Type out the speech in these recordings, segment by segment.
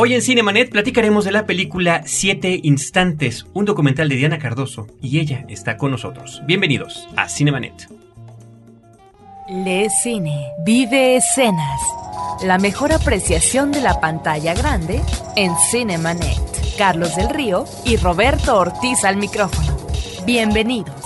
Hoy en Cinemanet platicaremos de la película Siete Instantes, un documental de Diana Cardoso, y ella está con nosotros. Bienvenidos a Cinemanet. Le cine, vive escenas. La mejor apreciación de la pantalla grande en Cinemanet. Carlos del Río y Roberto Ortiz al micrófono. Bienvenidos.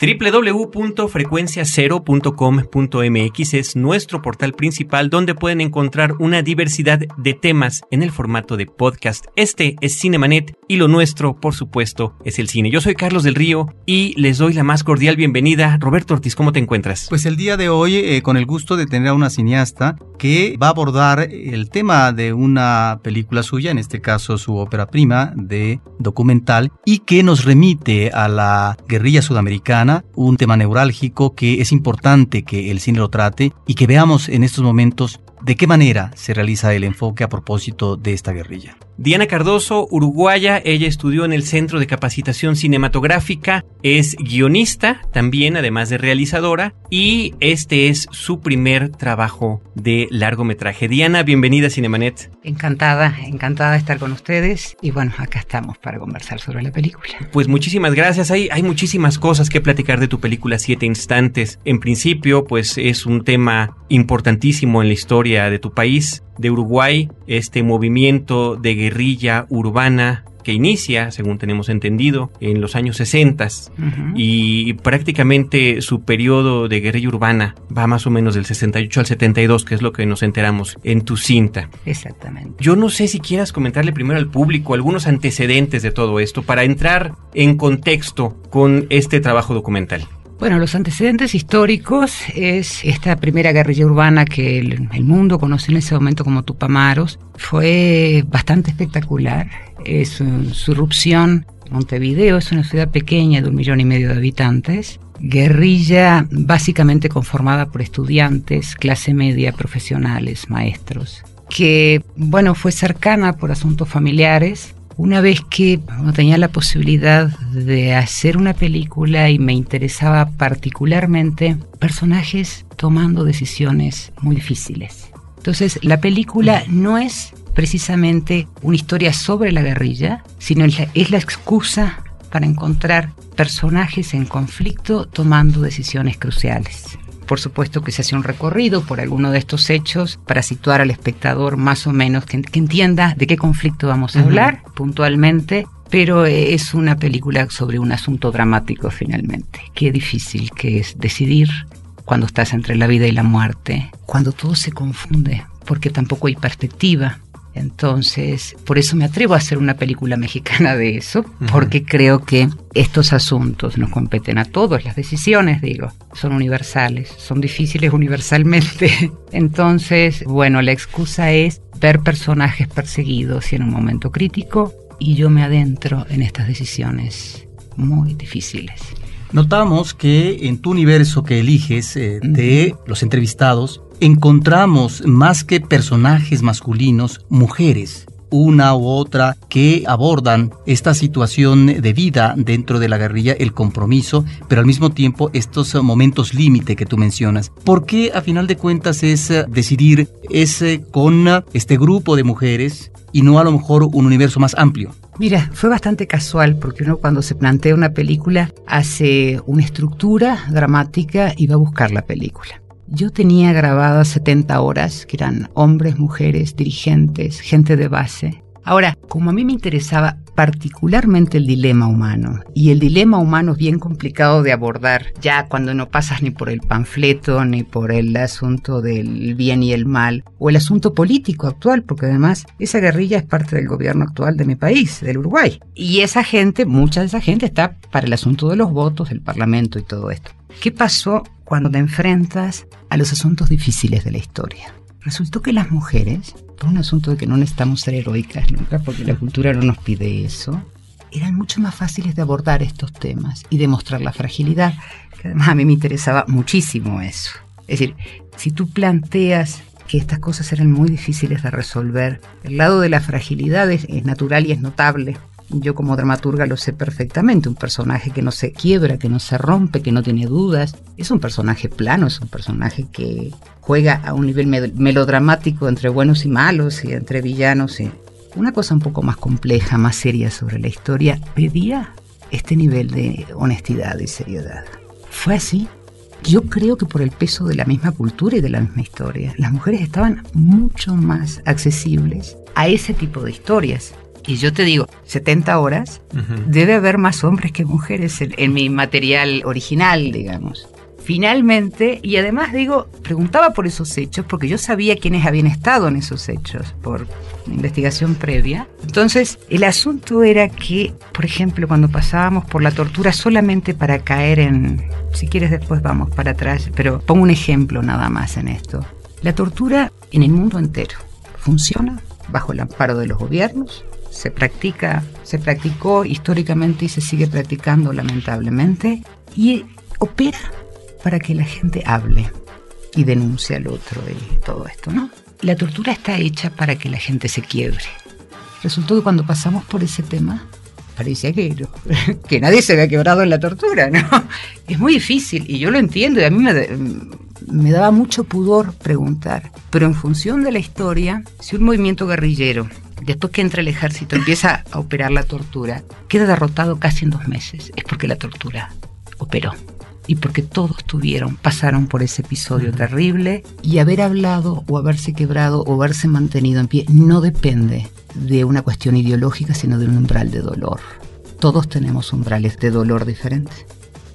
www.frecuenciacero.com.mx es nuestro portal principal donde pueden encontrar una diversidad de temas en el formato de podcast. Este es Cinemanet y lo nuestro, por supuesto, es el cine. Yo soy Carlos del Río y les doy la más cordial bienvenida. Roberto Ortiz, ¿cómo te encuentras? Pues el día de hoy, eh, con el gusto de tener a una cineasta que va a abordar el tema de una película suya, en este caso su ópera prima de documental, y que nos remite a la guerrilla sudamericana, un tema neurálgico que es importante que el cine lo trate y que veamos en estos momentos de qué manera se realiza el enfoque a propósito de esta guerrilla. Diana Cardoso, uruguaya, ella estudió en el Centro de Capacitación Cinematográfica, es guionista también, además de realizadora, y este es su primer trabajo de largometraje. Diana, bienvenida a Cinemanet. Encantada, encantada de estar con ustedes y bueno, acá estamos para conversar sobre la película. Pues muchísimas gracias, hay, hay muchísimas cosas que platicar de tu película Siete Instantes. En principio, pues es un tema importantísimo en la historia de tu país de Uruguay, este movimiento de guerrilla urbana que inicia, según tenemos entendido, en los años 60 y prácticamente su periodo de guerrilla urbana va más o menos del 68 al 72, que es lo que nos enteramos en tu cinta. Exactamente. Yo no sé si quieras comentarle primero al público algunos antecedentes de todo esto para entrar en contexto con este trabajo documental. Bueno, los antecedentes históricos es esta primera guerrilla urbana que el, mundo conoce en ese momento como Tupamaros. Fue bastante espectacular. Es su irrupción. Montevideo es una ciudad pequeña de un millón y medio de habitantes. Guerrilla básicamente conformada por estudiantes, clase media, profesionales, maestros. Que, bueno, fue cercana por asuntos familiares una vez que tenía la posibilidad de hacer una película y me interesaba particularmente personajes tomando decisiones muy difíciles. Entonces, la película no es precisamente una historia sobre la guerrilla, sino es la excusa para encontrar personajes en conflicto tomando decisiones cruciales. Por supuesto que se hace un recorrido por alguno de estos hechos para situar al espectador más o menos que, que entienda de qué conflicto vamos a hablar uh -huh. puntualmente, pero es una película sobre un asunto dramático finalmente. Qué difícil que es decidir cuando estás entre la vida y la muerte, cuando todo se confunde, porque tampoco hay perspectiva. Entonces, por eso me atrevo a hacer una película mexicana de eso, uh -huh. porque creo que estos asuntos nos competen a todos, las decisiones, digo, son universales, son difíciles universalmente. Entonces, bueno, la excusa es ver personajes perseguidos y en un momento crítico, y yo me adentro en estas decisiones muy difíciles. Notamos que en tu universo que eliges eh, de los entrevistados, encontramos más que personajes masculinos, mujeres, una u otra que abordan esta situación de vida dentro de la guerrilla, el compromiso, pero al mismo tiempo estos momentos límite que tú mencionas. ¿Por qué a final de cuentas es decidir ese con este grupo de mujeres y no a lo mejor un universo más amplio? Mira, fue bastante casual porque uno cuando se plantea una película hace una estructura dramática y va a buscar la película. Yo tenía grabadas 70 horas, que eran hombres, mujeres, dirigentes, gente de base. Ahora, como a mí me interesaba particularmente el dilema humano, y el dilema humano es bien complicado de abordar ya cuando no pasas ni por el panfleto, ni por el asunto del bien y el mal, o el asunto político actual, porque además esa guerrilla es parte del gobierno actual de mi país, del Uruguay. Y esa gente, mucha de esa gente está para el asunto de los votos, del parlamento y todo esto. ¿Qué pasó cuando te enfrentas a los asuntos difíciles de la historia? Resultó que las mujeres, por un asunto de que no necesitamos ser heroicas nunca, porque la cultura no nos pide eso, eran mucho más fáciles de abordar estos temas y demostrar la fragilidad, que además a mí me interesaba muchísimo eso. Es decir, si tú planteas que estas cosas eran muy difíciles de resolver, el lado de la fragilidad es, es natural y es notable, yo como dramaturga lo sé perfectamente, un personaje que no se quiebra, que no se rompe, que no tiene dudas, es un personaje plano, es un personaje que juega a un nivel melodramático entre buenos y malos y entre villanos y una cosa un poco más compleja, más seria sobre la historia, pedía este nivel de honestidad y seriedad. Fue así. Yo creo que por el peso de la misma cultura y de la misma historia, las mujeres estaban mucho más accesibles a ese tipo de historias. Y yo te digo, 70 horas, debe haber más hombres que mujeres en, mi material original, digamos. Finalmente, y además digo, preguntaba por esos hechos porque yo sabía quiénes habían estado en esos hechos por investigación previa. Entonces, el asunto era que, por ejemplo, cuando pasábamos por la tortura solamente para caer en, si quieres después vamos para atrás, pero pongo un ejemplo nada más en esto. La tortura en el mundo entero funciona bajo el amparo de los gobiernos, se practica, se practicó históricamente y se sigue practicando lamentablemente y opera para que la gente hable y denuncie al otro y todo esto, ¿no? La tortura está hecha para que la gente se quiebre. Resultó que cuando pasamos por ese tema, parecía que, que nadie se había quebrado en la tortura, ¿no? Es muy difícil y yo lo entiendo y a mí me, me daba mucho pudor preguntar. Pero en función de la historia, si un movimiento guerrillero, después que entra el ejército, empieza a operar la tortura, queda derrotado casi en dos meses, es porque la tortura operó y porque todos tuvieron, pasaron por ese episodio terrible y haber hablado o haberse quebrado o haberse mantenido en pie no depende de una cuestión ideológica, sino de un umbral de dolor. Todos tenemos umbrales de dolor diferentes.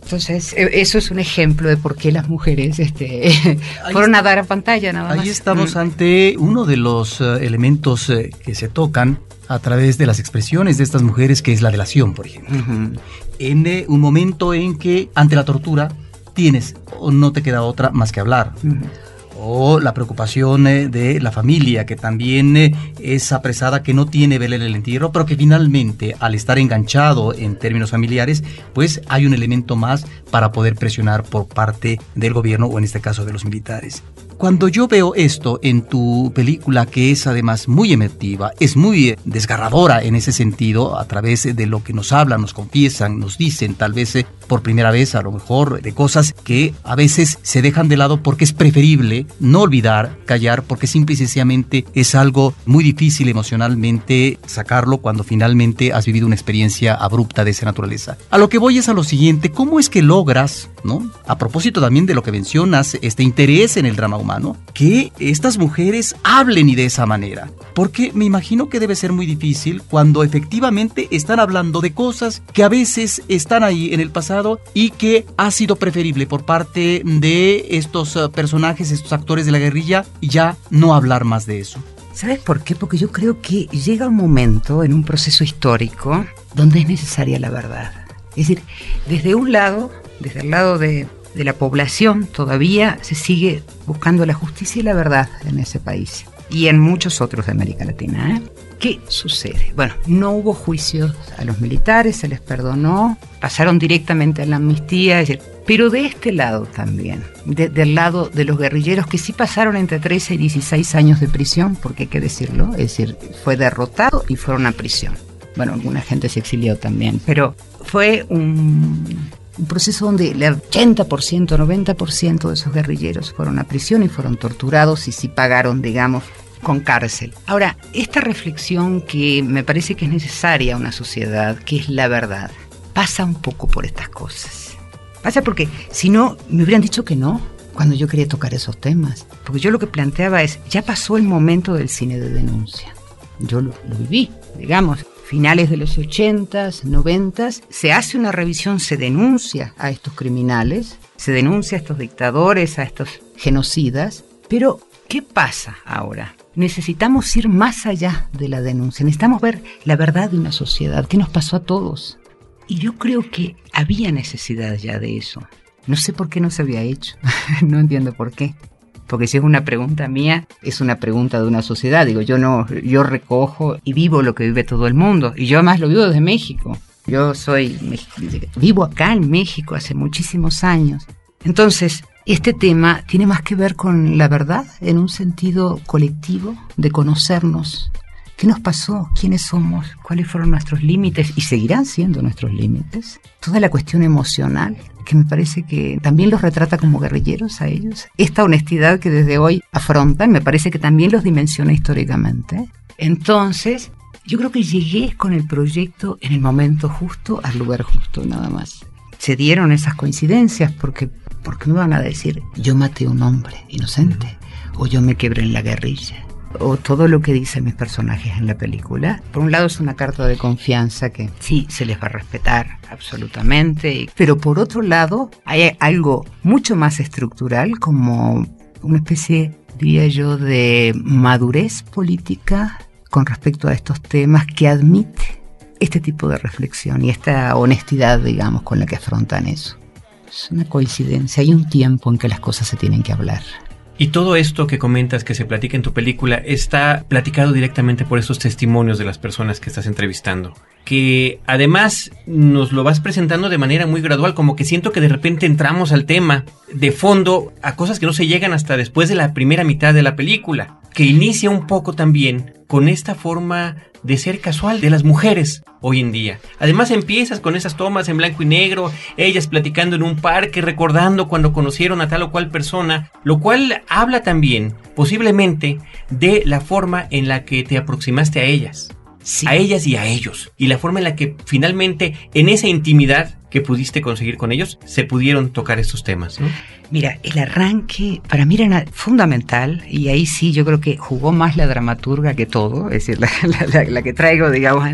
Entonces, e, eso es un ejemplo de por qué las mujeres este, fueron a dar a pantalla nada más. Ahí estamos mm. ante uno de los eh, elementos eh, que se tocan a través de las expresiones de estas mujeres, que es la delación, por ejemplo. En eh, un momento en que ante la tortura tienes o no te queda otra más que hablar o la preocupación eh, de la familia que también eh, es apresada que no tiene vela en el entierro, pero que finalmente al estar enganchado en términos familiares, pues hay un elemento más para poder presionar por parte del gobierno o en este caso de los militares. Cuando yo veo esto en tu película, que es además muy emotiva, es muy desgarradora en ese sentido, a través de lo que nos hablan, nos confiesan, nos dicen, tal vez eh, por primera vez, a lo mejor, de cosas que a veces se dejan de lado porque es preferible no olvidar, callar, porque simple y sencillamente es algo muy difícil emocionalmente sacarlo cuando finalmente has vivido una experiencia abrupta de esa naturaleza. A lo que voy es a lo siguiente, ¿cómo es que logras, ¿no? A propósito también de lo que mencionas, este interés en el drama humano, que estas mujeres hablen y de esa manera. Porque me imagino que debe ser muy difícil cuando efectivamente están hablando de cosas que a veces están ahí en el pasado y que ha sido preferible por parte de estos eh, personajes, estos actores de la guerrilla, ya no hablar más de eso. ¿Sabes por qué? Porque yo creo que llega un momento en un proceso histórico donde es necesaria la verdad. Es decir, desde un lado, desde el lado de de la población todavía se sigue buscando la justicia y la verdad en ese país y en muchos otros de América Latina. ¿eh? ¿Qué sucede? Bueno, no hubo juicios a los militares, se les perdonó, pasaron directamente a la amnistía, pero de este lado también, del lado de los guerrilleros que sí pasaron entre 13 y 16 años de prisión, porque hay que decirlo, es decir, fue derrotado y fueron a prisión. Bueno, alguna gente se exilió también, pero fue un, un proceso donde el 80%, 90% de esos guerrilleros fueron a prisión y fueron torturados y sí pagaron, digamos, con cárcel. Ahora, esta reflexión que me parece que es necesaria a una sociedad, que es la verdad, pasa un poco por estas cosas. Pasa porque si no, me hubieran dicho que no cuando yo quería tocar esos temas. Porque yo lo que planteaba es, ya pasó el momento del cine de denuncia. Yo lo, lo viví, digamos finales de los 80s, 90 se hace una revisión, se denuncia a estos criminales, se denuncia a estos dictadores, a estos genocidas, pero ¿qué pasa ahora? Necesitamos ir más allá de la denuncia, necesitamos ver la verdad de una sociedad, qué nos pasó a todos. Y yo creo que había necesidad ya de eso. No sé por qué no se había hecho, no entiendo por qué porque si es una pregunta mía, es una pregunta de una sociedad. Digo, yo no, yo recojo y vivo lo que vive todo el mundo. Y yo además lo vivo desde México. Yo soy, vivo acá en México hace muchísimos años. Entonces, este tema tiene más que ver con la verdad en un sentido colectivo, de conocernos ¿Qué nos pasó? ¿Quiénes somos? ¿Cuáles fueron nuestros límites? Y seguirán siendo nuestros límites. Toda la cuestión emocional, que me parece que también los retrata como guerrilleros a ellos. Esta honestidad que desde hoy afrontan, me parece que también los dimensiona históricamente. Entonces, yo creo que llegué con el proyecto en el momento justo, al lugar justo, nada más. Se dieron esas coincidencias porque, porque me van a decir, yo maté a un hombre inocente o yo me quebré en la guerrilla o todo lo que dicen mis personajes en la película. Por un lado es una carta de confianza que sí se les va a respetar absolutamente, pero por otro lado hay algo mucho más estructural como una especie, diría yo, de madurez política con respecto a estos temas que admite este tipo de reflexión y esta honestidad, digamos, con la que afrontan eso. Es una coincidencia, hay un tiempo en que las cosas se tienen que hablar. Y todo esto que comentas que se platica en tu película está platicado directamente por esos testimonios de las personas que estás entrevistando. Que además nos lo vas presentando de manera muy gradual, como que siento que de repente entramos al tema de fondo a cosas que no se llegan hasta después de la primera mitad de la película. Que inicia un poco también con esta forma de ser casual de las mujeres hoy en día. Además empiezas con esas tomas en blanco y negro, ellas platicando en un parque, recordando cuando conocieron a tal o cual persona, lo cual habla también posiblemente de la forma en la que te aproximaste a ellas. A ellas y a ellos. Y la forma en la que finalmente en esa intimidad que pudiste conseguir con ellos, se pudieron tocar estos temas. ¿no? Mira, el arranque para mí era fundamental y ahí sí yo creo que jugó más la dramaturga que todo, es decir, la, que traigo, digamos.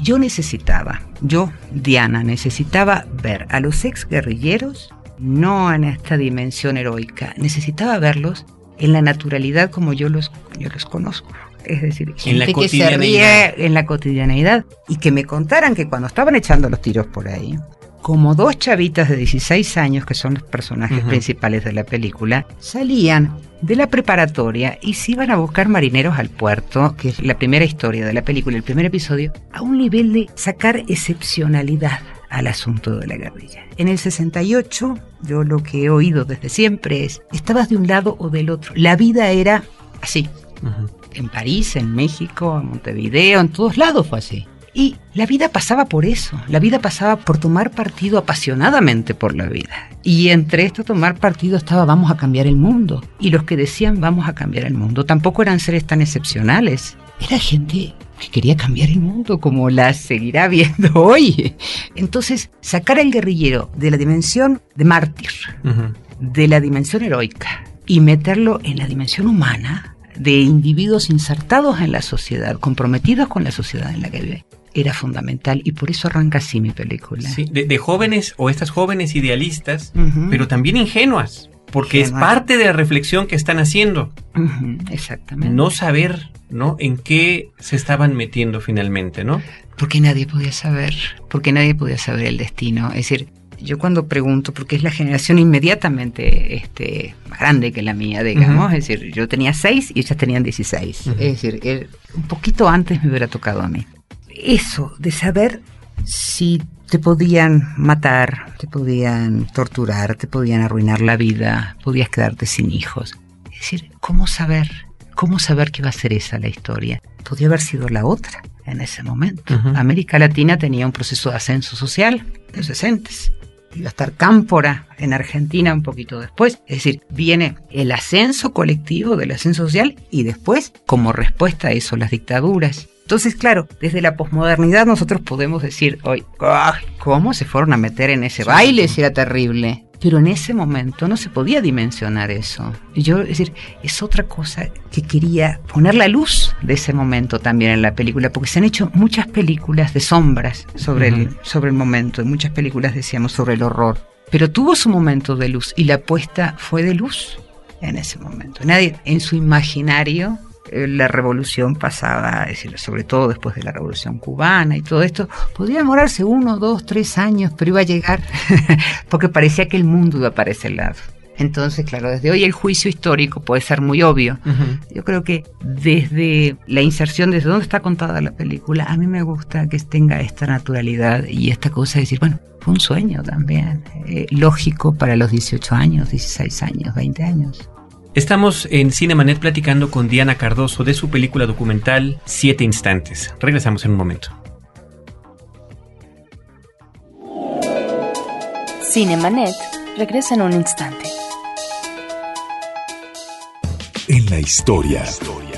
Yo necesitaba, yo, Diana, necesitaba ver a los ex guerrilleros no en esta dimensión heroica, necesitaba verlos en la naturalidad como yo los, yo los conozco. Es decir, gente que se ríe en la cotidianeidad y que me contaran que cuando estaban echando los tiros por ahí, como dos chavitas de 16 años, que son los personajes principales de la película, salían de la preparatoria y se iban a buscar marineros al puerto, que es la primera historia de la película, el primer episodio, a un nivel de sacar excepcionalidad al asunto de la guerrilla. En el 68, yo lo que he oído desde siempre es, estabas de un lado o del otro. La vida era así. En París, en México, en Montevideo, en todos lados fue así. Y la vida pasaba por eso, la vida pasaba por tomar partido apasionadamente por la vida. Y entre esto tomar partido estaba vamos a cambiar el mundo. Y los que decían vamos a cambiar el mundo tampoco eran seres tan excepcionales. Era gente que quería cambiar el mundo como la seguirá viendo hoy. Entonces, sacar al guerrillero de la dimensión de mártir, de la dimensión heroica, y meterlo en la dimensión humana, de individuos insertados en la sociedad, comprometidos con la sociedad en la que vive, era fundamental y por eso arranca así mi película. Sí, de, jóvenes o estas jóvenes idealistas, pero también ingenuas, porque es parte de la reflexión que están haciendo. exactamente. No saber, ¿no? En qué se estaban metiendo finalmente, ¿no? Porque nadie podía saber, porque nadie podía saber el destino. Es decir, yo cuando pregunto, porque es la generación inmediatamente este, más grande que la mía, digamos, es decir, yo tenía seis y ellas tenían 16. Es decir, un poquito antes me hubiera tocado a mí eso de saber si te podían matar, te podían torturar, te podían arruinar la vida, podías quedarte sin hijos. Es decir, ¿cómo saber? ¿Cómo saber que va a ser esa la historia? Podría haber sido la otra en ese momento. América Latina tenía un proceso de ascenso social en los 60 iba a estar Cámpora en Argentina un poquito después. Es decir, viene el ascenso colectivo del ascenso social y después, como respuesta a eso, las dictaduras. Entonces, claro, desde la posmodernidad nosotros podemos decir hoy, ¿cómo se fueron a meter en ese baile si era terrible? Pero en ese momento no se podía dimensionar eso. Yo, es decir, es otra cosa que quería poner la luz de ese momento también en la película, porque se han hecho muchas películas de sombras sobre, el, sobre el momento, y muchas películas decíamos sobre el horror. Pero tuvo su momento de luz y la apuesta fue de luz en ese momento. Nadie en su imaginario la revolución pasaba, sobre todo después de la revolución cubana y todo esto, podría demorarse uno, dos, tres años, pero iba a llegar porque parecía que el mundo iba para ese lado. Entonces, claro, desde hoy el juicio histórico puede ser muy obvio. Yo creo que desde la inserción, desde dónde está contada la película, a mí me gusta que tenga esta naturalidad y esta cosa de decir, bueno, fue un sueño también, eh, lógico para los 18 años, 16 años, 20 años. Estamos en Cinemanet platicando con Diana Cardoso de su película documental Siete Instantes. Regresamos en un momento. Cinemanet regresa en un instante. En la historia.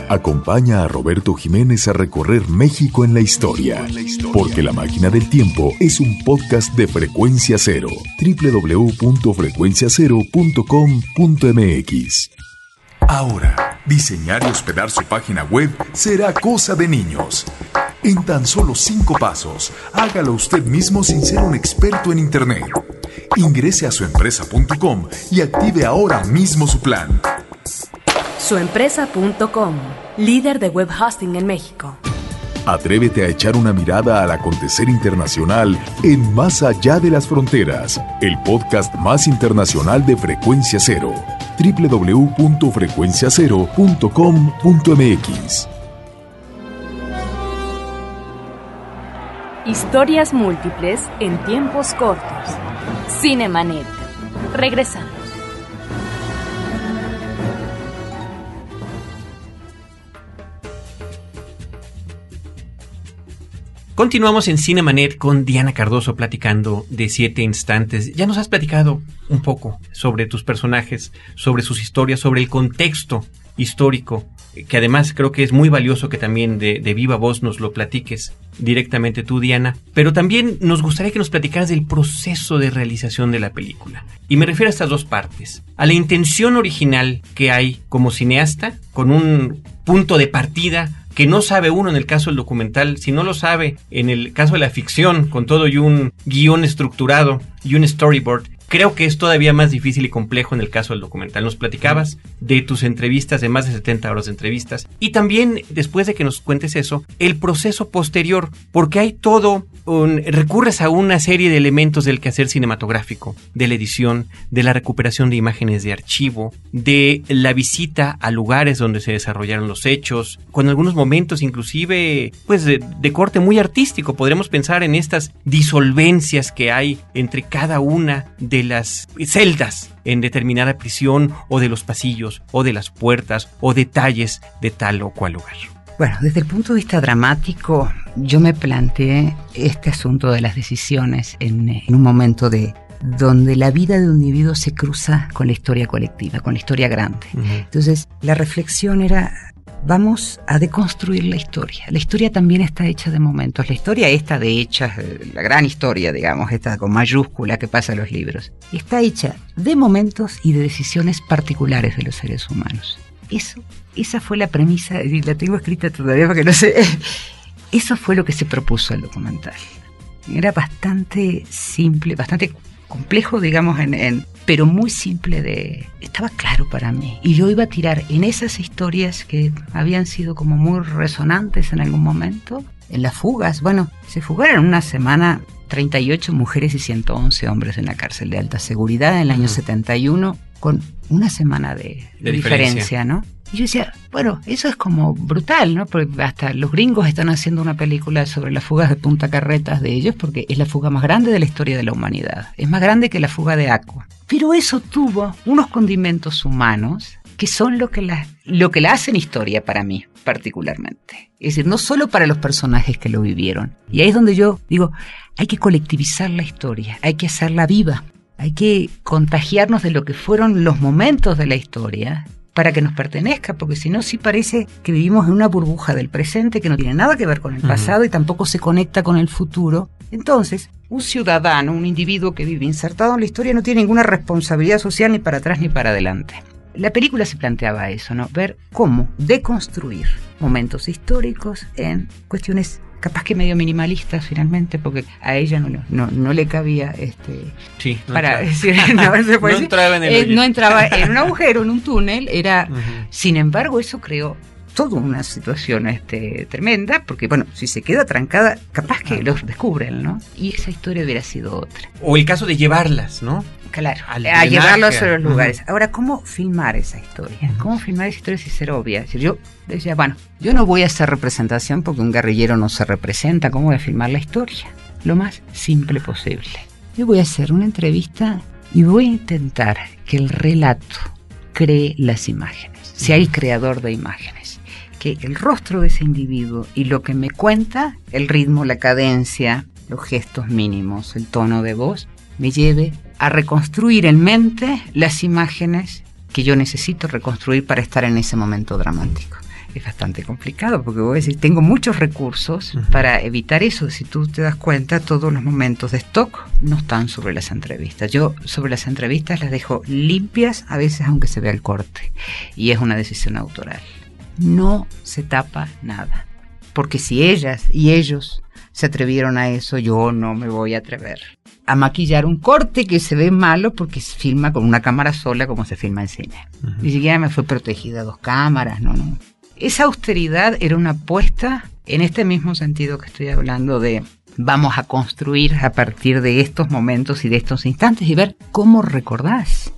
Acompaña a Roberto Jiménez a recorrer México en la historia. Porque La Máquina del Tiempo es un podcast de frecuencia cero. www.frecuenciacero.com.mx. Ahora, diseñar y hospedar su página web será cosa de niños. En tan solo cinco pasos, hágalo usted mismo sin ser un experto en Internet. Ingrese a suempresa.com y active ahora mismo su plan. Suempresa.com, líder de web hosting en México. Atrévete a echar una mirada al acontecer internacional en Más allá de las fronteras, el podcast más internacional de Frecuencia Cero. www.frecuenciacero.com.mx Historias múltiples en tiempos cortos. Cinemanet. Regresamos. Continuamos en Cinemanet con Diana Cardoso platicando de siete instantes. Ya nos has platicado un poco sobre tus personajes, sobre sus historias, sobre el contexto histórico, que además creo que es muy valioso que también de, de, viva voz nos lo platiques directamente tú, Diana. Pero también nos gustaría que nos platicaras del proceso de realización de la película. Y me refiero a estas dos partes. A la intención original que hay como cineasta, con un punto de partida que no sabe uno en el caso del documental, si no lo sabe en el caso de la ficción, con todo y un guion estructurado y un storyboard, creo que es todavía más difícil y complejo en el caso del documental. Nos platicabas de tus entrevistas, de más de 70 horas de entrevistas, y también, después de que nos cuentes eso, el proceso posterior, porque hay todo, un, recurres a una serie de elementos del quehacer cinematográfico, de la edición, de la recuperación de imágenes de archivo, de la visita a lugares donde se desarrollaron los hechos, con algunos momentos inclusive, pues, de, de corte muy artístico. Podremos pensar en estas disolvencias que hay entre cada una de las celdas en determinada prisión o de los pasillos o de las puertas o detalles de tal o cual lugar. Bueno, desde el punto de vista dramático, yo me planteé este asunto de las decisiones en, en un momento de donde la vida de un individuo se cruza con la historia colectiva, con la historia grande. Uh -huh. Entonces, la reflexión era vamos a deconstruir la historia. La historia también está hecha de momentos. La historia esta de hechas, la gran historia, digamos, esta con mayúscula que pasa en los libros, está hecha de momentos y de decisiones particulares de los seres humanos. Eso, esa fue la premisa, y la tengo escrita todavía porque no sé. Eso fue lo que se propuso el documental. Era bastante simple, bastante complejo, digamos, en, en, pero muy simple de... Estaba claro para mí. Y yo iba a tirar en esas historias que habían sido como muy resonantes en algún momento, en las fugas. Bueno, se fugaron una semana 38 mujeres y 111 hombres en la cárcel de alta seguridad en el año uh -huh. 71, con una semana de, de, de diferencia, diferencia, ¿no? Y yo decía, bueno, eso es como brutal, ¿no? Porque hasta los gringos están haciendo una película sobre las fugas de Punta Carretas de ellos porque es la fuga más grande de la historia de la humanidad. Es más grande que la fuga de Aqua. Pero eso tuvo unos condimentos humanos que son lo que la, lo que la hacen historia para mí, particularmente. Es decir, no solo para los personajes que lo vivieron. Y ahí es donde yo digo, hay que colectivizar la historia, hay que hacerla viva, hay que contagiarnos de lo que fueron los momentos de la historia para que nos pertenezca, porque si no, sí parece que vivimos en una burbuja del presente que no tiene nada que ver con el pasado uh -huh. y tampoco se conecta con el futuro. Entonces, un ciudadano, un individuo que vive insertado en la historia no tiene ninguna responsabilidad social ni para atrás ni para adelante. La película se planteaba eso, ¿no? Ver cómo deconstruir momentos históricos en cuestiones capaz que medio minimalistas finalmente, porque a ella no, no, no le cabía este sí, no para decir, no, se puede no entraba en el eh, no entraba en un agujero, en un túnel, era, uh -huh. sin embargo, eso creó toda una situación este, tremenda, porque bueno, si se queda trancada, capaz que los descubren, ¿no? Y esa historia hubiera sido otra. O el caso de llevarlas, ¿no? Claro, a llevarlos a los lugares. Uh -huh. Ahora, ¿cómo filmar esa historia? ¿Cómo filmar esa historia sin ser obvia? Es decir, yo decía, bueno, yo no voy a hacer representación porque un guerrillero no se representa. ¿Cómo voy a filmar la historia? Lo más simple posible. Yo voy a hacer una entrevista y voy a intentar que el relato cree las imágenes, sea el creador de imágenes. Que el rostro de ese individuo y lo que me cuenta, el ritmo, la cadencia, los gestos mínimos, el tono de voz, me lleve a reconstruir en mente las imágenes que yo necesito reconstruir para estar en ese momento dramático. Es bastante complicado porque voy a decir, tengo muchos recursos para evitar eso. Si tú te das cuenta, todos los momentos de stock no están sobre las entrevistas. Yo sobre las entrevistas las dejo limpias, a veces aunque se vea el corte. Y es una decisión autoral. No se tapa nada. Porque si ellas y ellos se atrevieron a eso, yo no me voy a atrever a maquillar un corte que se ve malo porque se filma con una cámara sola como se filma en cine. Ni siquiera me fue protegida dos cámaras, no, no. Esa austeridad era una apuesta en este mismo sentido que estoy hablando de vamos a construir a partir de estos momentos y de estos instantes y ver cómo recordás.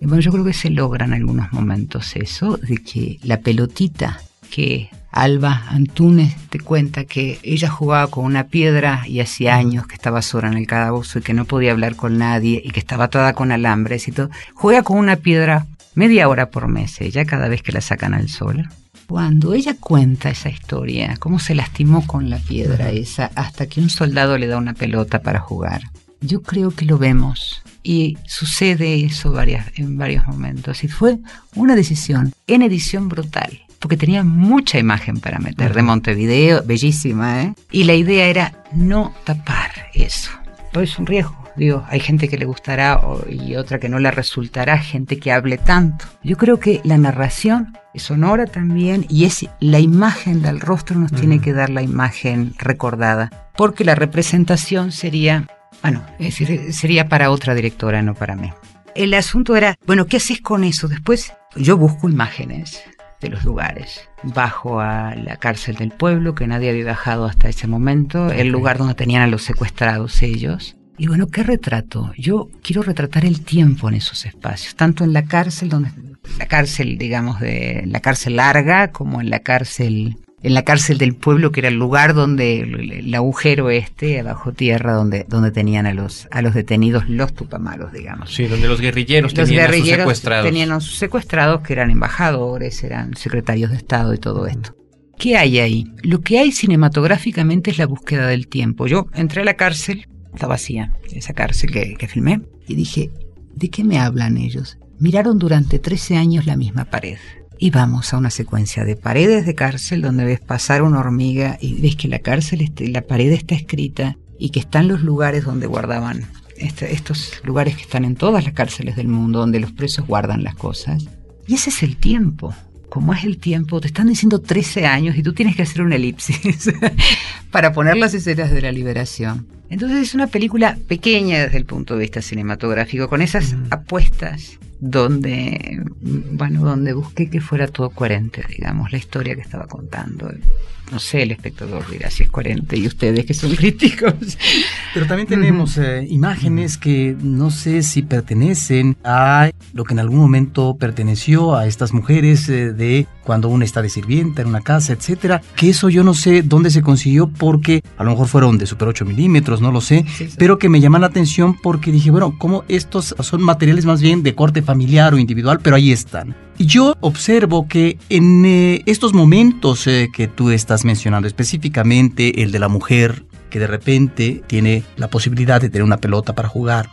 Y bueno, yo creo que se logran algunos momentos eso, de que la pelotita que Alba Antunes te cuenta que ella jugaba con una piedra y hacía años que estaba sola en el calabozo y que no podía hablar con nadie y que estaba atada con alambres y todo. Juega con una piedra media hora por mes, ella cada vez que la sacan al sol. Cuando ella cuenta esa historia, cómo se lastimó con la piedra esa hasta que un soldado le da una pelota para jugar, yo creo que lo vemos y sucede eso varias, en varios momentos. Y fue una decisión en edición brutal porque tenía mucha imagen para meter de Montevideo, bellísima, ¿eh? Y la idea era no tapar eso. Todo es un riesgo. Digo, hay gente que le gustará y otra que no le resultará, gente que hable tanto. Yo creo que la narración es sonora también y es la imagen del rostro nos tiene que dar la imagen recordada, porque la representación sería, bueno, es decir, sería para otra directora, no para mí. El asunto era, bueno, ¿qué haces con eso? Después yo busco imágenes de los lugares. Bajo a la cárcel del pueblo, que nadie había bajado hasta ese momento, el lugar donde tenían a los secuestrados ellos. Y bueno, ¿qué retrato? Yo quiero retratar el tiempo en esos espacios, tanto en la cárcel, donde la cárcel, digamos, de la cárcel larga, como en la cárcel en la cárcel del pueblo, que era el lugar donde el, agujero este, bajo tierra, donde, donde tenían a los, a los detenidos, los tupamaros, digamos. Sí, donde los guerrilleros tenían a sus secuestrados. Tenían a sus secuestrados, que eran embajadores, eran secretarios de Estado y todo esto. ¿Qué hay ahí? Lo que hay cinematográficamente es la búsqueda del tiempo. Yo entré a la cárcel, está vacía, esa cárcel que, que filmé, y dije, ¿de qué me hablan ellos? Miraron durante 13 años la misma pared y vamos a una secuencia de paredes de cárcel donde ves pasar una hormiga y ves que la cárcel, este, la pared está escrita y que están los lugares donde guardaban, este, estos lugares que están en todas las cárceles del mundo, donde los presos guardan las cosas. Y ese es el tiempo. Como es el tiempo, te están diciendo 13 años y tú tienes que hacer una elipsis para poner las escenas de la liberación. Entonces es una película pequeña desde el punto de vista cinematográfico, con esas apuestas donde, bueno, donde busqué que fuera todo coherente, digamos, la historia que estaba contando. No sé, el espectador dirá si es coherente y ustedes que son críticos. Pero también tenemos eh, imágenes que no sé si pertenecen a lo que en algún momento perteneció a estas mujeres eh, de cuando una está de sirvienta en una casa, etcétera. Que eso yo no sé dónde se consiguió porque a lo mejor fueron de super 8 milímetros, no lo sé, pero que me llama la atención porque dije, bueno, como estos son materiales más bien de corte familiar o individual, pero ahí están. Y yo observo que en eh, estos momentos eh, que tú estás mencionando, específicamente el de la mujer que de repente tiene la posibilidad de tener una pelota para jugar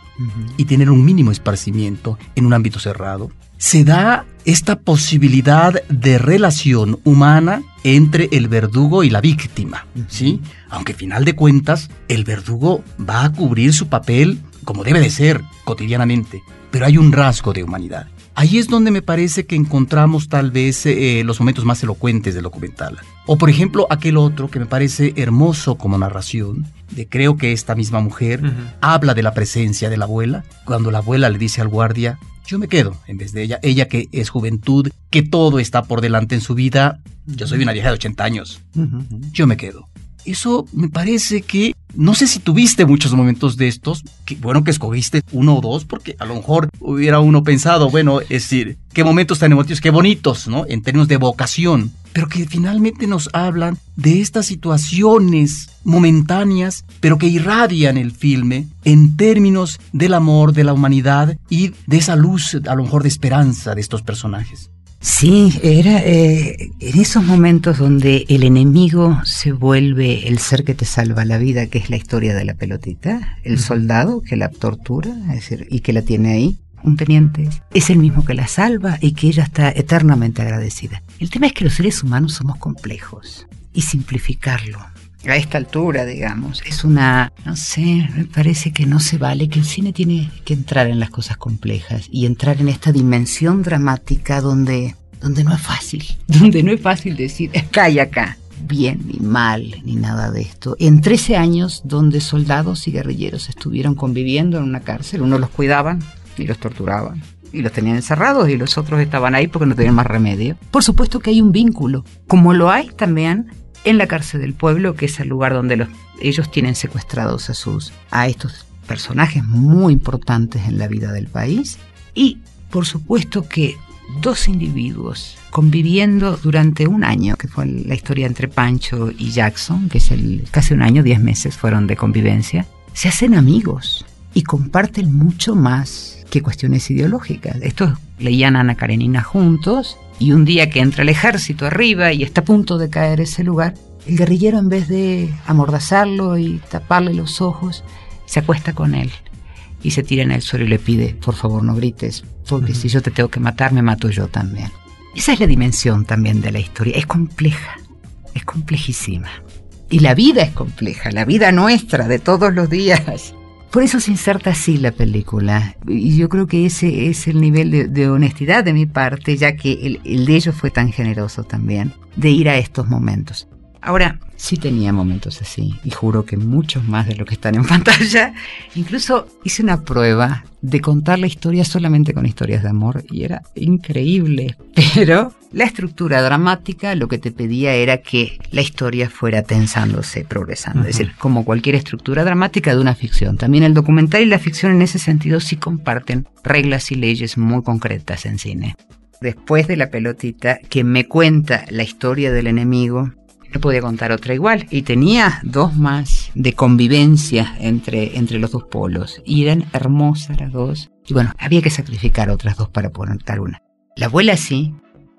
y tener un mínimo esparcimiento en un ámbito cerrado, se da esta posibilidad de relación humana entre el verdugo y la víctima, ¿sí? Aunque al final de cuentas el verdugo va a cubrir su papel como debe de ser cotidianamente, pero hay un rasgo de humanidad. Ahí es donde me parece que encontramos tal vez eh, los momentos más elocuentes del documental. O por ejemplo aquel otro que me parece hermoso como narración, de creo que esta misma mujer habla de la presencia de la abuela, cuando la abuela le dice al guardia, yo me quedo en vez de ella, ella que es juventud, que todo está por delante en su vida, yo soy una vieja de 80 años, yo me quedo. Eso me parece que no sé si tuviste muchos momentos de estos, que bueno que escogiste uno o dos, porque a lo mejor hubiera uno pensado, bueno, es decir, qué momentos tan emotivos, qué bonitos, ¿no? En términos de vocación. Pero que finalmente nos hablan de estas situaciones momentáneas, pero que irradian el filme en términos del amor, de la humanidad y de esa luz, a lo mejor de esperanza de estos personajes. Sí, era eh, en esos momentos donde el enemigo se vuelve el ser que te salva la vida, que es la historia de la pelotita, el soldado que la tortura, es decir, y que la tiene ahí, un teniente, es el mismo que la salva y que ella está eternamente agradecida. El tema es que los seres humanos somos complejos y simplificarlo a esta altura, digamos, es una, no sé, me parece que no se vale, que el cine tiene que entrar en las cosas complejas y entrar en esta dimensión dramática donde, donde no es fácil, donde no es fácil decir acá y acá, bien ni mal, ni nada de esto. En 13 años donde soldados y guerrilleros estuvieron conviviendo en una cárcel, unos los cuidaban y los torturaban. Y los tenían encerrados y los otros estaban ahí porque no tenían más remedio. Por supuesto que hay un vínculo, como lo hay también en la cárcel del pueblo, que es el lugar donde los, ellos tienen secuestrados a, sus, a estos personajes muy importantes en la vida del país. Y por supuesto que dos individuos conviviendo durante un año, que fue la historia entre Pancho y Jackson, que es el casi un año, diez meses fueron de convivencia, se hacen amigos y comparten mucho más que cuestiones ideológicas. Estos leían a Ana Karenina juntos y un día que entra el ejército arriba y está a punto de caer ese lugar, el guerrillero en vez de amordazarlo y taparle los ojos, se acuesta con él y se tira en el suelo y le pide, por favor no grites, porque si yo te tengo que matar, me mato yo también. Esa es la dimensión también de la historia. Es compleja, es complejísima. Y la vida es compleja, la vida nuestra de todos los días. Por eso se inserta así la película. Y yo creo que ese es el nivel de, honestidad de mi parte, ya que el, de ellos fue tan generoso también, de ir a estos momentos. Ahora, sí tenía momentos así, y juro que muchos más de lo que están en pantalla. Incluso hice una prueba de contar la historia solamente con historias de amor, y era increíble. Pero la estructura dramática lo que te pedía era que la historia fuera tensándose, progresando. Es decir, como cualquier estructura dramática de una ficción. También el documental y la ficción en ese sentido sí comparten reglas y leyes muy concretas en cine. Después de la pelotita que me cuenta la historia del enemigo, no podía contar otra igual. Y tenía dos más de convivencia entre, entre los dos polos. Y eran hermosas las dos. Y bueno, había que sacrificar otras dos para poner una. La abuela sí,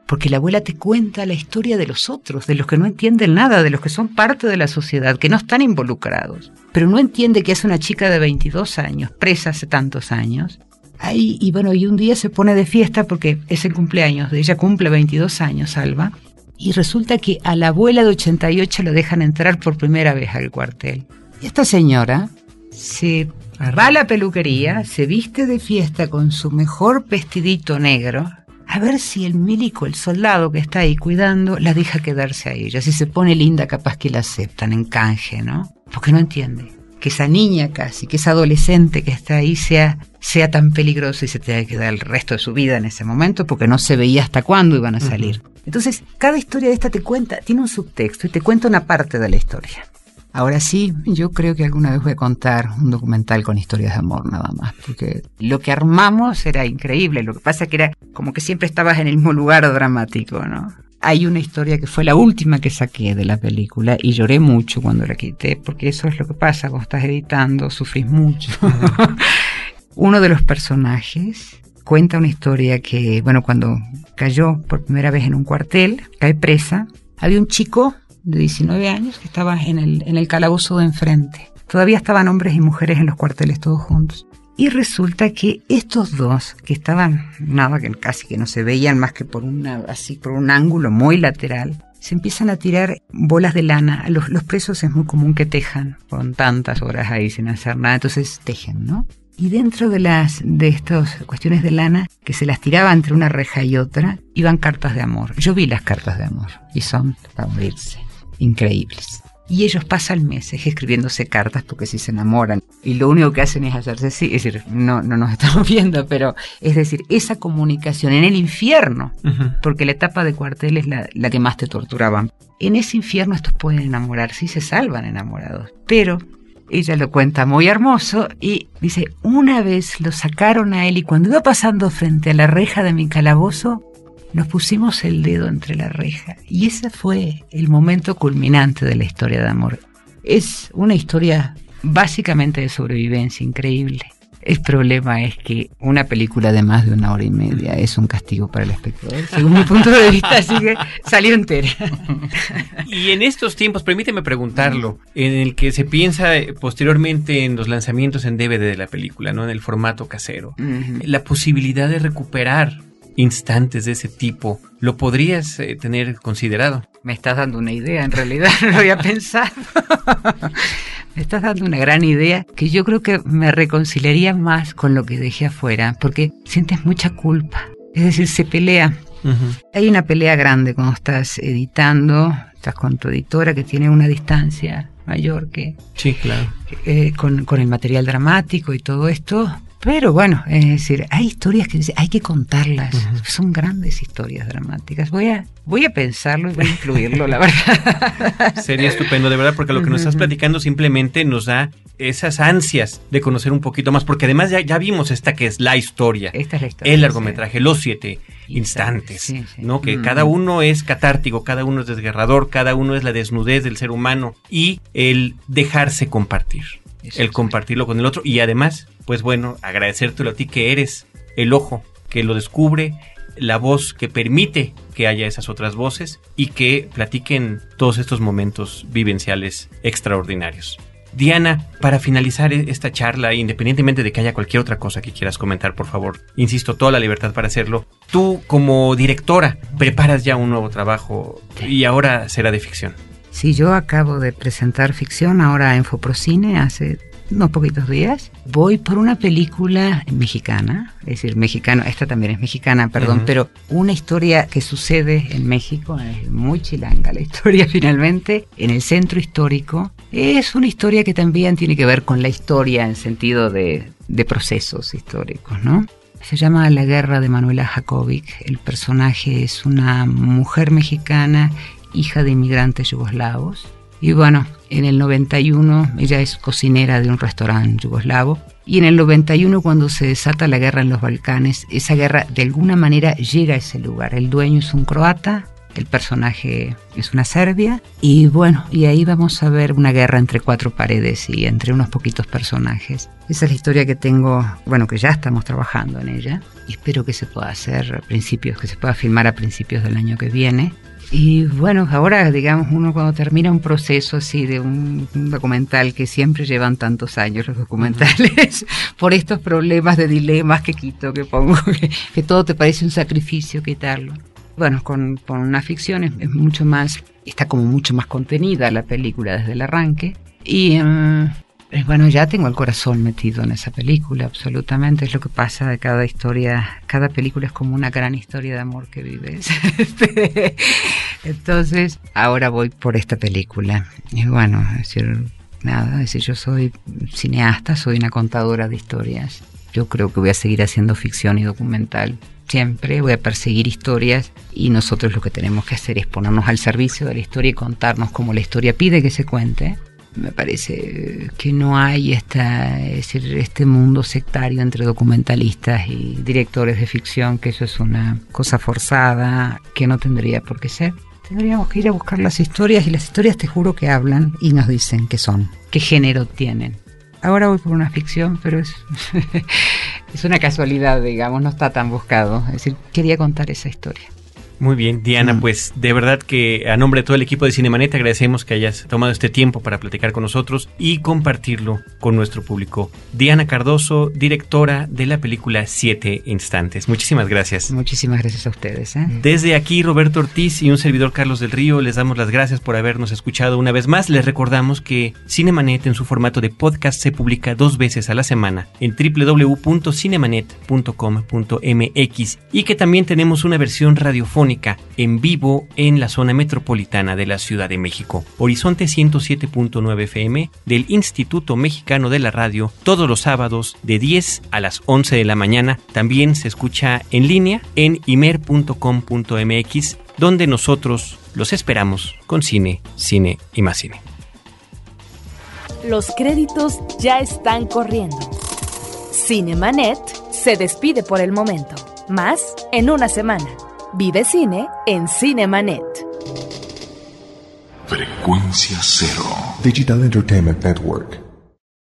porque la abuela te cuenta la historia de los otros, de los que no entienden nada, de los que son parte de la sociedad, que no están involucrados. Pero no entiende que es una chica de 22 años, presa hace tantos años. Ahí, y bueno, y un día se pone de fiesta porque es el cumpleaños de ella, cumple 22 años, Alba y resulta que a la abuela de 88 lo dejan entrar por primera vez al cuartel. Y esta señora se va a la peluquería, se viste de fiesta con su mejor vestidito negro, a ver si el milico, el soldado que está ahí cuidando, la deja quedarse a ella. Si se pone linda, capaz que la aceptan en canje, ¿no? Porque no entiende que esa niña casi, que esa adolescente que está ahí sea, sea tan peligrosa y se tenga que quedar el resto de su vida en ese momento porque no se veía hasta cuándo iban a salir. Entonces, cada historia de esta te cuenta, tiene un subtexto y te cuenta una parte de la historia. Ahora sí, yo creo que alguna vez voy a contar un documental con historias de amor nada más, porque lo que armamos era increíble, lo que pasa que era como que siempre estabas en el mismo lugar dramático, ¿no? Hay una historia que fue la última que saqué de la película y lloré mucho cuando la quité, porque eso es lo que pasa cuando estás editando, sufrís mucho. Uno de los personajes cuenta una historia que, bueno, cuando cayó por primera vez en un cuartel, cae presa, había un chico de 19 años que estaba en el, en el calabozo de enfrente. Todavía estaban hombres y mujeres en los cuarteles todos juntos. Y resulta que estos dos, que estaban, nada, que casi que no se veían más que por una, así, por un ángulo muy lateral, se empiezan a tirar bolas de lana. Los, los presos es muy común que tejan, con tantas horas ahí sin hacer nada, entonces tejen, ¿no? Y dentro de las de estas cuestiones de lana que se las tiraba entre una reja y otra, iban cartas de amor. Yo vi las cartas de amor y son para morirse, increíbles. Y ellos pasan meses escribiéndose cartas porque si se enamoran y lo único que hacen es hacerse sí, es decir, no, no nos estamos viendo, pero es decir, esa comunicación en el infierno, porque la etapa de cuartel es la, la que más te torturaban. En ese infierno estos pueden enamorarse y se salvan enamorados. Pero ella lo cuenta muy hermoso y dice, una vez lo sacaron a él y cuando iba pasando frente a la reja de mi calabozo, nos pusimos el dedo entre la reja y ese fue el momento culminante de la historia de amor. Es una historia básicamente de sobrevivencia increíble. El problema es que una película de más de una hora y media es un castigo para el espectador, según mi punto de vista, así que salió entera. Y en estos tiempos, permíteme preguntarlo, en el que se piensa eh, posteriormente en los lanzamientos en DVD de la película, ¿no? En el formato casero, la posibilidad de recuperar instantes de ese tipo, ¿lo podrías eh, tener considerado? Me estás dando una idea, en realidad no lo había pensado. me estás dando una gran idea que yo creo que me reconciliaría más con lo que dejé afuera, porque sientes mucha culpa. Es decir, se pelea. Hay una pelea grande cuando estás editando, estás con tu editora que tiene una distancia mayor que sí, claro. Eh, con, con el material dramático y todo esto, pero bueno, es decir, hay historias que hay que contarlas. Son grandes historias dramáticas. Voy a, voy a pensarlo y voy a incluirlo, la verdad. Sería estupendo, de verdad, porque lo que nos estás platicando simplemente nos da esas ansias de conocer un poquito más, porque además ya, ya vimos esta que es la historia. Esta es la historia. El largometraje, los siete instantes, ¿no? Que cada uno es catártico, cada uno es desgarrador, cada uno es la desnudez del ser humano y el dejarse compartir el compartirlo con el otro y además, pues bueno, agradecértelo a ti que eres el ojo que lo descubre, la voz que permite que haya esas otras voces y que platiquen todos estos momentos vivenciales extraordinarios. Diana, para finalizar esta charla, independientemente de que haya cualquier otra cosa que quieras comentar, por favor, insisto, toda la libertad para hacerlo. Tú, como directora, preparas ya un nuevo trabajo y ahora será de ficción. Sí, yo acabo de presentar ficción ahora en Foprocine hace unos poquitos días. Voy por una película mexicana, es decir, mexicano, esta también es mexicana, perdón, pero una historia que sucede en México, es muy chilanga la historia finalmente, en el centro histórico. Es una historia que también tiene que ver con la historia en sentido de, de procesos históricos, ¿no? Se llama La Guerra de Manuela Jacobic. El personaje es una mujer mexicana hija de inmigrantes yugoslavos. Y bueno, en el 91 ella es cocinera de un restaurante yugoslavo. Y en el 91 cuando se desata la guerra en los Balcanes, esa guerra de alguna manera llega a ese lugar. El dueño es un croata, el personaje es una serbia. Y bueno, y ahí vamos a ver una guerra entre cuatro paredes y entre unos poquitos personajes. Esa es la historia que tengo, bueno, que ya estamos trabajando en ella. Espero que se pueda hacer a principios, que se pueda filmar a principios del año que viene. Y bueno, ahora digamos uno cuando termina un proceso así de un, documental que siempre llevan tantos años los documentales, por estos problemas de dilemas que quito, que pongo, que, todo te parece un sacrificio quitarlo. Bueno, con, una ficción es, mucho más, está como mucho más contenida la película desde el arranque. Y em, bueno, ya tengo el corazón metido en esa película, absolutamente. Es lo que pasa de cada historia. Cada película es como una gran historia de amor que vives. Entonces, ahora voy por esta película. Y bueno, es decir, nada, es decir, yo soy cineasta, soy una contadora de historias. Yo creo que voy a seguir haciendo ficción y documental. Siempre voy a perseguir historias y nosotros lo que tenemos que hacer es ponernos al servicio de la historia y contarnos como la historia pide que se cuente me parece que no hay esta, este mundo sectario entre documentalistas y directores de ficción, que eso es una cosa forzada que no tendría por qué ser. Tendríamos que ir a buscar las historias y las historias te juro que hablan y nos dicen qué son, qué género tienen. Ahora voy por una ficción, pero es, es una casualidad, digamos, no está tan buscado. Es decir, quería contar esa historia. Muy bien, Diana, mm. pues de verdad que a nombre de todo el equipo de Cinemanet agradecemos que hayas tomado este tiempo para platicar con nosotros y compartirlo con nuestro público. Diana Cardoso, directora de la película Siete Instantes. Muchísimas gracias. Muchísimas gracias a ustedes. ¿eh? Desde aquí, Roberto Ortiz y un servidor Carlos del Río, les damos las gracias por habernos escuchado una vez más. Les recordamos que Cinemanet en su formato de podcast se publica dos veces a la semana en www.cinemanet.com.mx y que también tenemos una versión en vivo en la zona metropolitana de la Ciudad de México. Horizonte 107.9 FM del Instituto Mexicano de la Radio todos los sábados de 10 a las 11 de la mañana. También se escucha en línea en imer.com.mx donde nosotros los esperamos con cine, cine y más cine. Los créditos ya están corriendo. Cinemanet se despide por el momento. Más en una semana. Vive cine en Cinemanet. Frecuencia cero. Digital Entertainment Network.